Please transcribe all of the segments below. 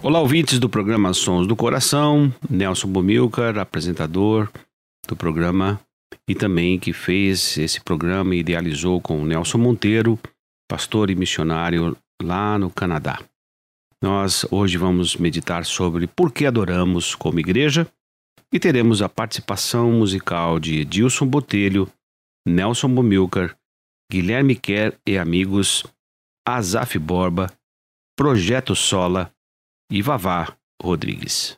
Olá, ouvintes do programa Sons do Coração, Nelson Bomilcar, apresentador do programa e também que fez esse programa e idealizou com Nelson Monteiro, pastor e missionário lá no Canadá. Nós hoje vamos meditar sobre por que adoramos como igreja e teremos a participação musical de Edilson Botelho, Nelson Bomilcar, Guilherme Kerr e amigos, Azaf Borba, Projeto Sola, e Vavá Rodrigues.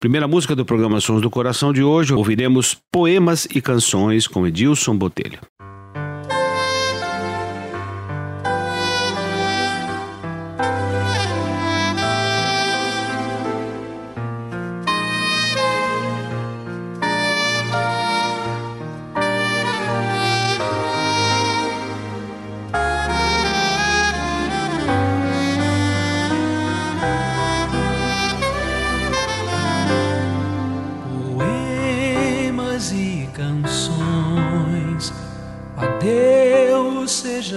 Primeira música do programa Sons do Coração de hoje, ouviremos Poemas e Canções com Edilson Botelho.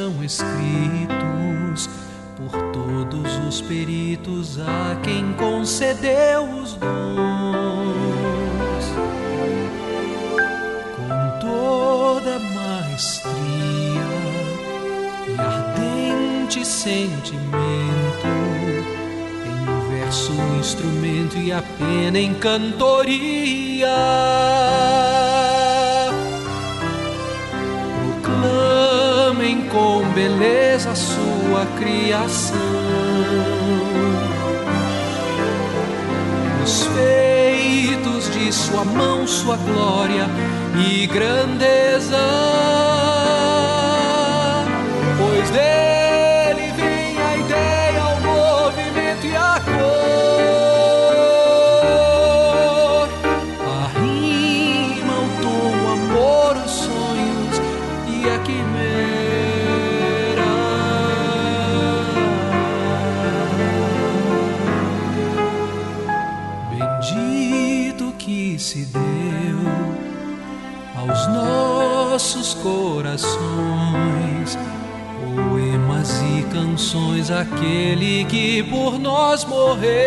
Sejam escritos por todos os peritos a quem concedeu os dons. Com toda maestria e ardente sentimento em verso, um instrumento e a pena em cantoria. Com beleza sua criação. Os feitos de sua mão, sua glória e grandeza. Aquele que por nós morreu.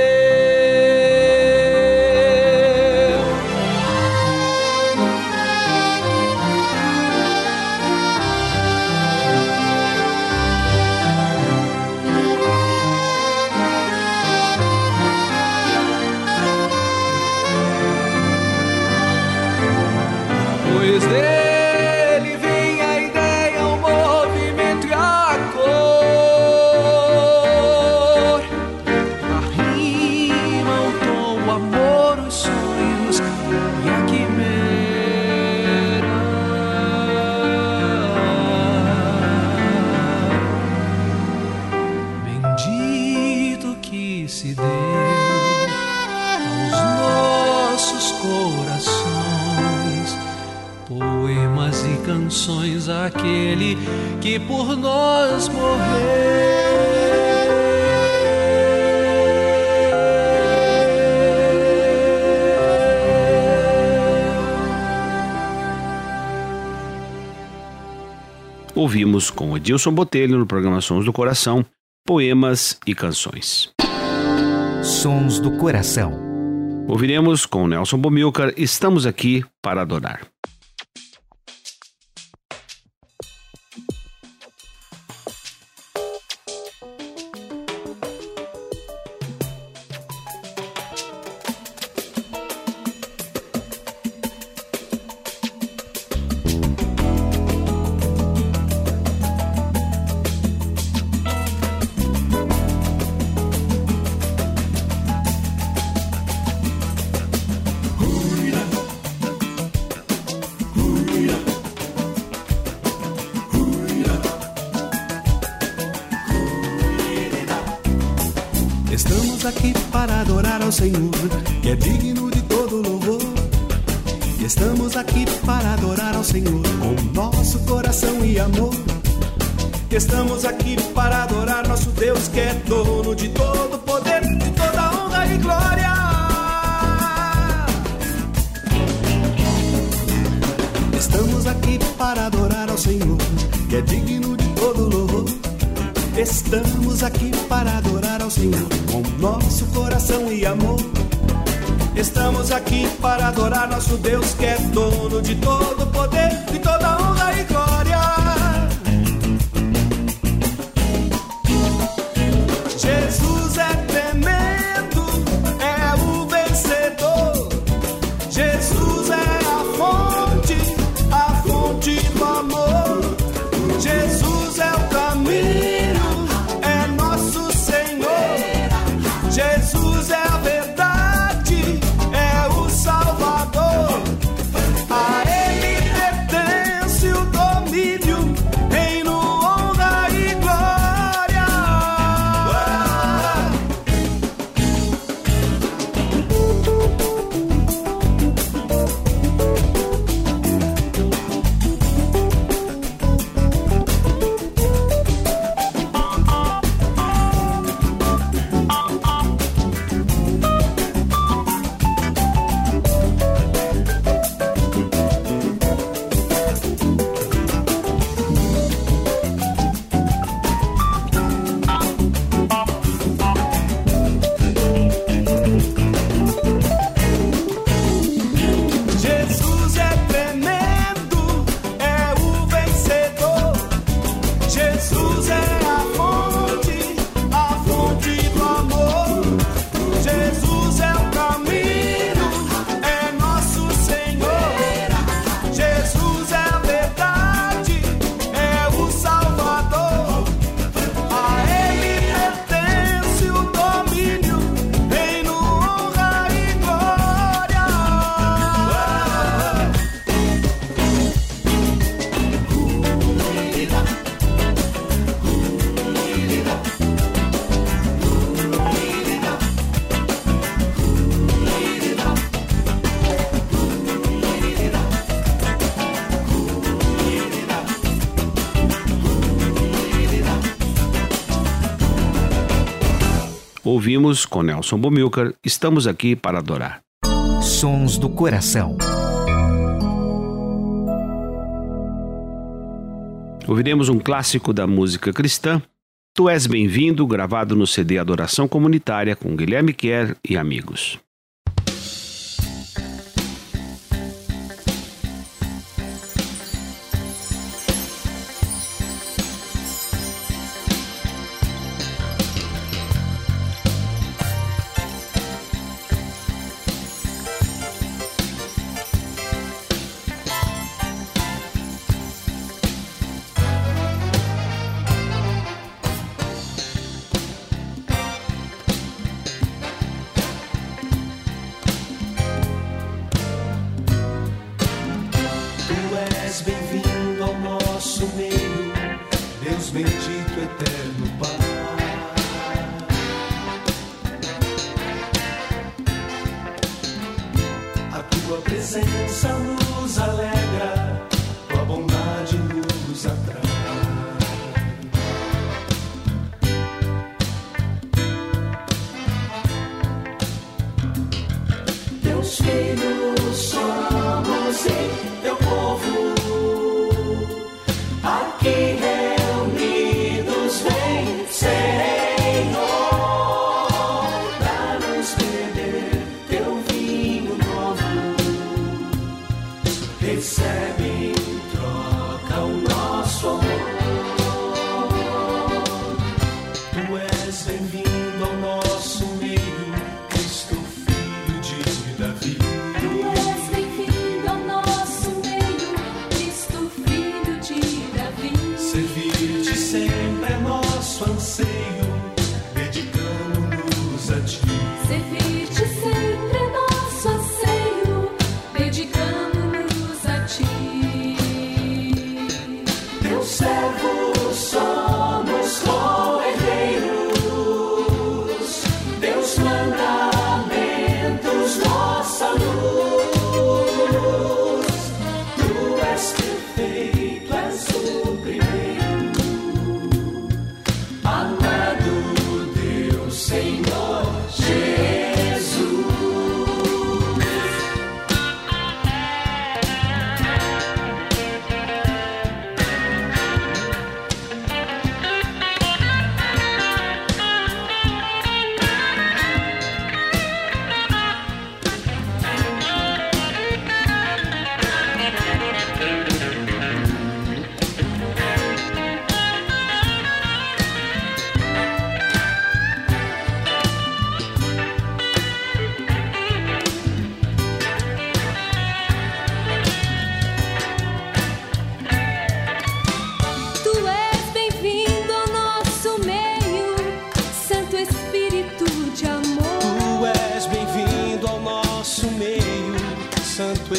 Ouvimos com Edilson Botelho no programa Sons do Coração, poemas e canções. Sons do Coração. Ouviremos com Nelson Bomilcar Estamos aqui para adorar. Para adorar ao Senhor, que é digno de todo louvor. E estamos aqui para adorar ao Senhor com nosso coração e amor. Estamos aqui para adorar nosso Deus, que é dono de todo poder, de toda honra e glória. Estamos aqui para adorar ao Senhor, que é digno de todo louvor. Estamos aqui para adorar ao Senhor com nosso coração e amor. Estamos aqui para adorar nosso Deus que é dono de todo poder, de toda honra e Ouvimos com Nelson Bomilcar, estamos aqui para adorar. Sons do Coração. Ouviremos um clássico da música cristã, Tu és bem-vindo, gravado no CD Adoração Comunitária com Guilherme Kerr e amigos. said.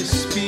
speak.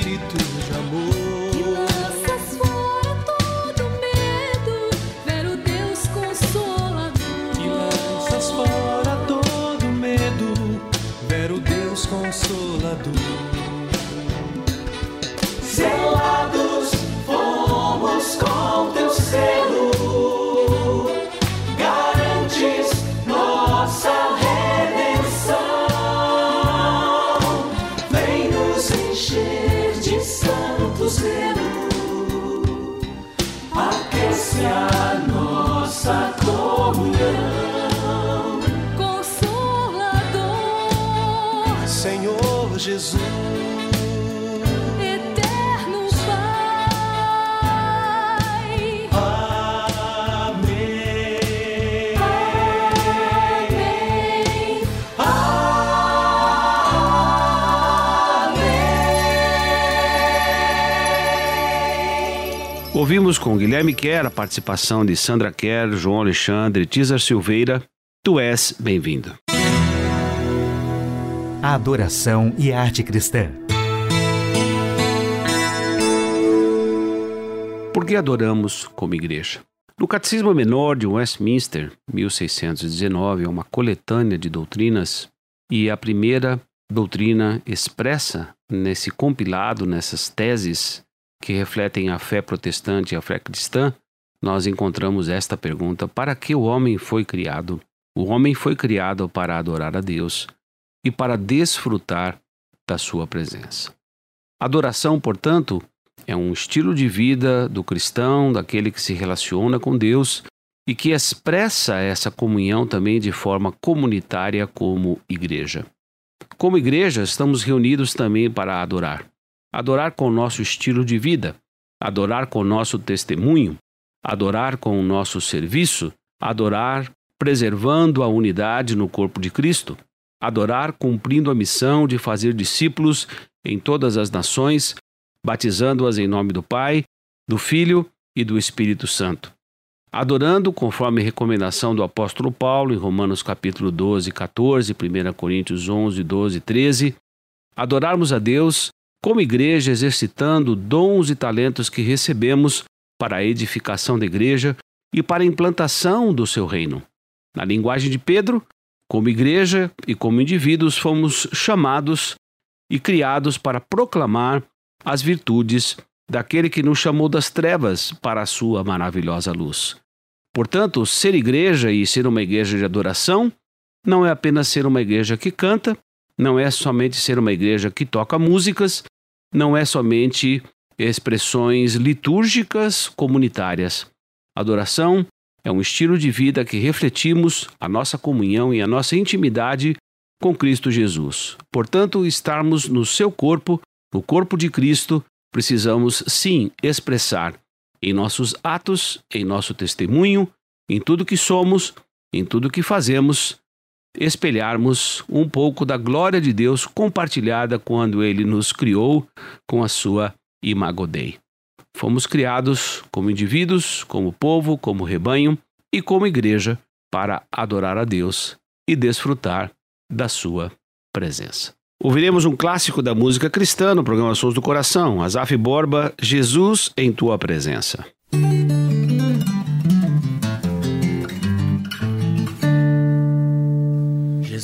Ouvimos com Guilherme Kerr a participação de Sandra Kerr, João Alexandre, Tizar Silveira. Tu és bem-vindo. Adoração e arte cristã. Por que adoramos como igreja? No Catecismo Menor de Westminster, 1619, é uma coletânea de doutrinas e a primeira doutrina expressa nesse compilado, nessas teses que refletem a fé protestante e a fé cristã, nós encontramos esta pergunta: para que o homem foi criado? O homem foi criado para adorar a Deus e para desfrutar da sua presença. Adoração, portanto, é um estilo de vida do cristão, daquele que se relaciona com Deus e que expressa essa comunhão também de forma comunitária como igreja. Como igreja, estamos reunidos também para adorar. Adorar com o nosso estilo de vida, adorar com o nosso testemunho, adorar com o nosso serviço, adorar preservando a unidade no corpo de Cristo, adorar cumprindo a missão de fazer discípulos em todas as nações, batizando-as em nome do Pai, do Filho e do Espírito Santo. Adorando conforme recomendação do apóstolo Paulo em Romanos capítulo 12, 14, 1 Coríntios 11, 12, 13, adorarmos a Deus como igreja exercitando dons e talentos que recebemos para a edificação da igreja e para a implantação do seu reino. Na linguagem de Pedro, como igreja e como indivíduos fomos chamados e criados para proclamar as virtudes daquele que nos chamou das trevas para a sua maravilhosa luz. Portanto, ser igreja e ser uma igreja de adoração não é apenas ser uma igreja que canta, não é somente ser uma igreja que toca músicas, não é somente expressões litúrgicas comunitárias. Adoração é um estilo de vida que refletimos a nossa comunhão e a nossa intimidade com Cristo Jesus. Portanto, estarmos no seu corpo, no corpo de Cristo, precisamos sim expressar em nossos atos, em nosso testemunho, em tudo que somos, em tudo que fazemos, espelharmos um pouco da glória de Deus compartilhada quando ele nos criou com a sua imago Dei. Fomos criados como indivíduos, como povo, como rebanho e como igreja para adorar a Deus e desfrutar da sua presença. Ouviremos um clássico da música cristã no programa Sons do Coração, Azaf Borba, Jesus em tua presença.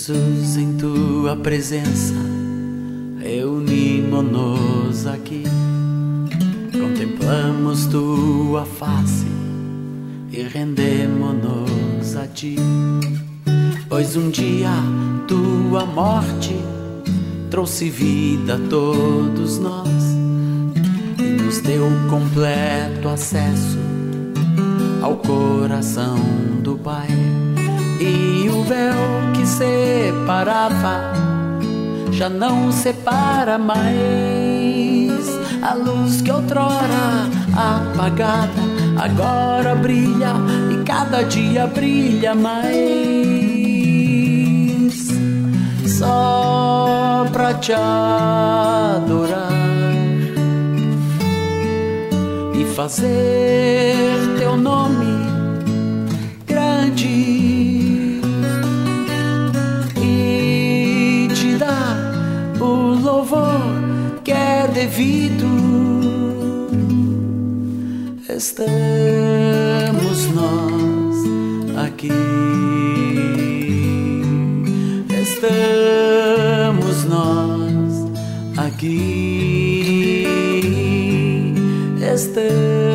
Jesus, em tua presença, reunimos-nos aqui, contemplamos tua face e rendemos-nos a ti. Pois um dia tua morte trouxe vida a todos nós e nos deu completo acesso ao coração do Pai. E o véu que separava já não separa mais. A luz que outrora apagada agora brilha e cada dia brilha mais. Só pra te adorar e fazer teu nome devido. Estamos nós aqui. Estamos nós aqui. Estamos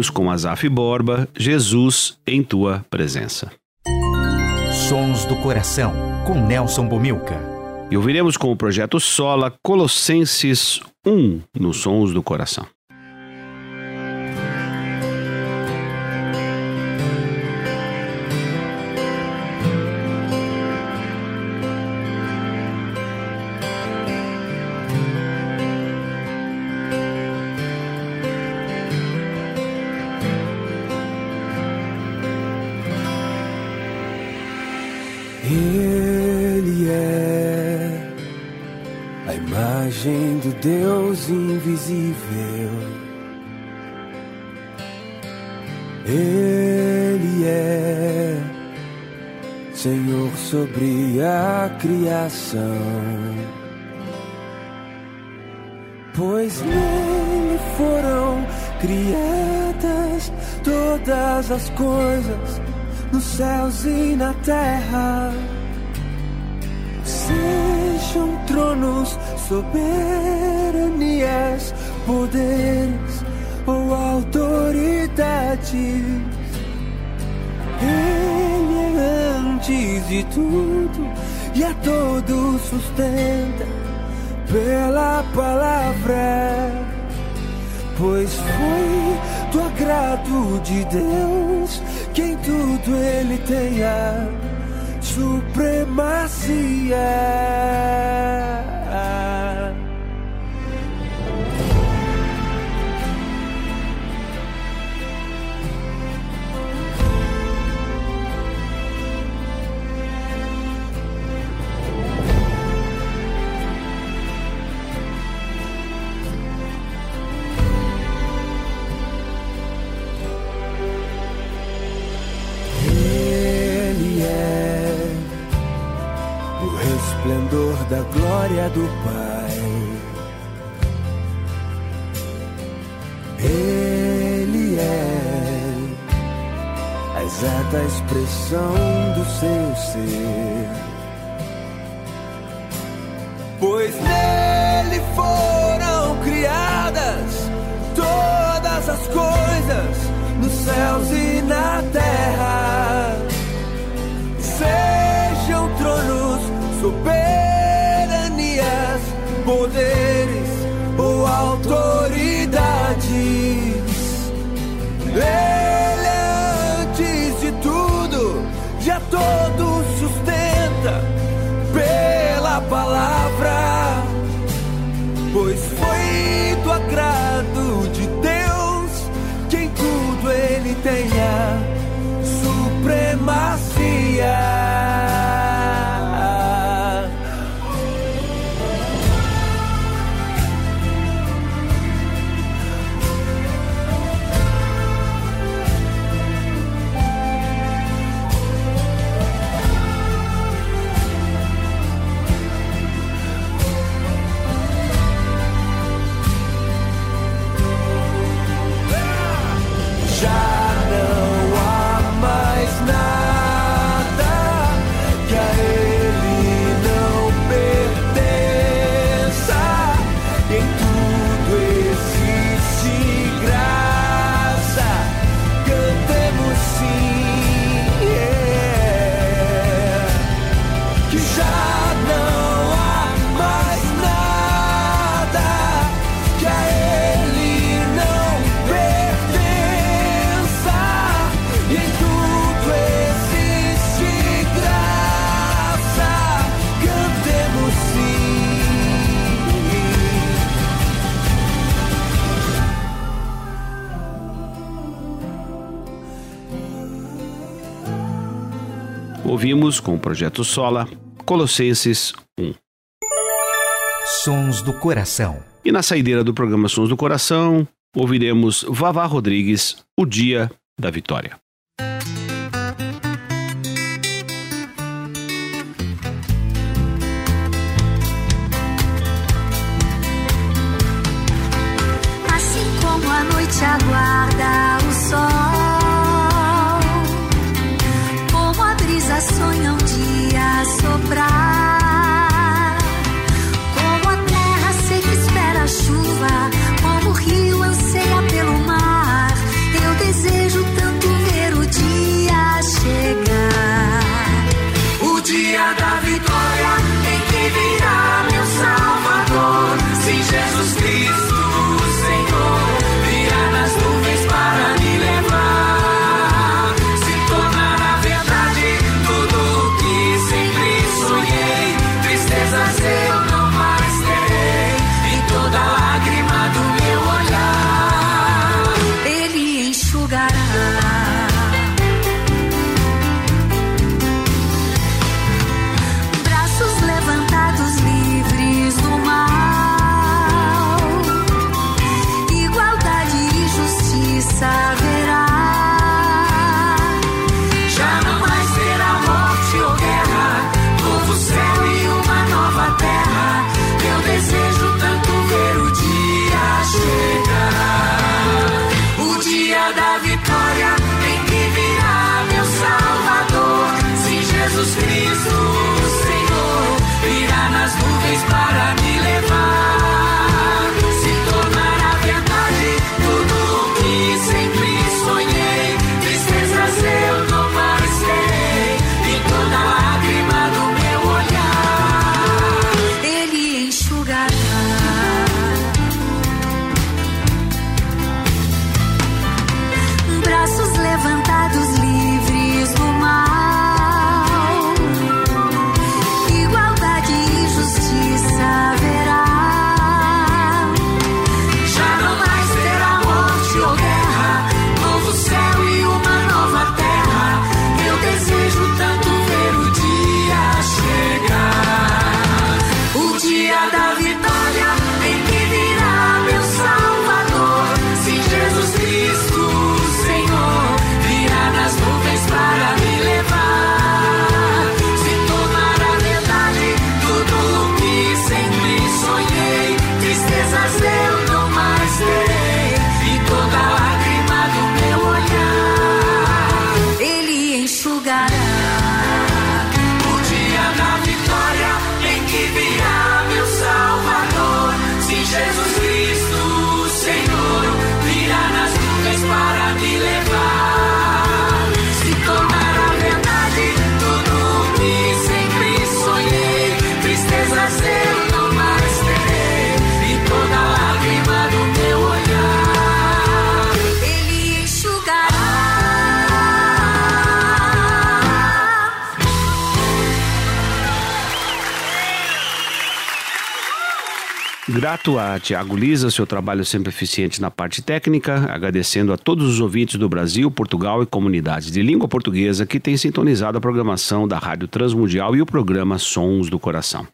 Ouvimos com Azaf Borba, Jesus em tua presença. Sons do Coração, com Nelson Bomilca. E ouviremos com o projeto Sola Colossenses 1 nos Sons do Coração. Ele é a imagem do Deus invisível. Ele é Senhor sobre a criação. Pois nele foram criadas todas as coisas nos céus e na terra. Sejam tronos, soberanias, poderes ou autoridades. Ele é antes de tudo e a todos sustenta pela palavra. Pois foi do agrado de Deus que em tudo ele tenha supremacia. Da glória do Pai. Ele é a exata expressão do seu ser. Pois nele foram criadas todas as coisas nos céus e na terra. Poderes Ouvimos com o projeto Sola, Colossenses 1. Sons do Coração. E na saideira do programa Sons do Coração, ouviremos Vavá Rodrigues, O Dia da Vitória. Assim como a noite aguarda o sol, dia Grato a Tiago Lisa, seu trabalho sempre eficiente na parte técnica, agradecendo a todos os ouvintes do Brasil, Portugal e comunidades de língua portuguesa que têm sintonizado a programação da Rádio Transmundial e o programa Sons do Coração.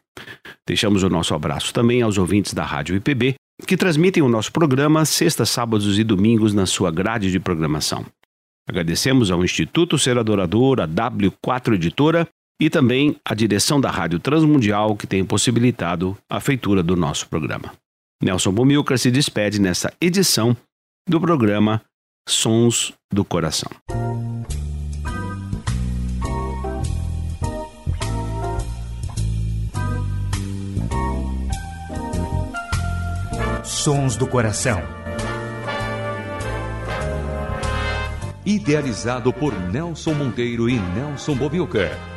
Deixamos o nosso abraço também aos ouvintes da Rádio IPB, que transmitem o nosso programa sextas, sábados e domingos na sua grade de programação. Agradecemos ao Instituto Ser Adorador, a W4 Editora e também a direção da Rádio Transmundial que tem possibilitado a feitura do nosso programa. Nelson Bumilcar se despede nessa edição do programa Sons do Coração. Sons do Coração. Idealizado por Nelson Monteiro e Nelson Bobilca.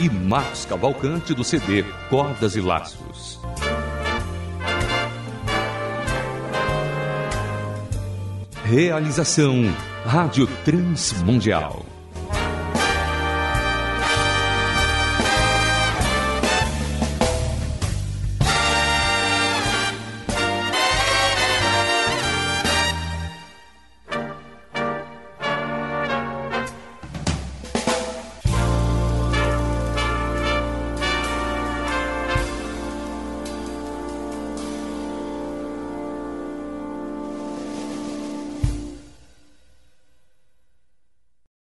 E Marcos Cavalcante do CD Cordas e Laços. Realização Rádio Transmundial.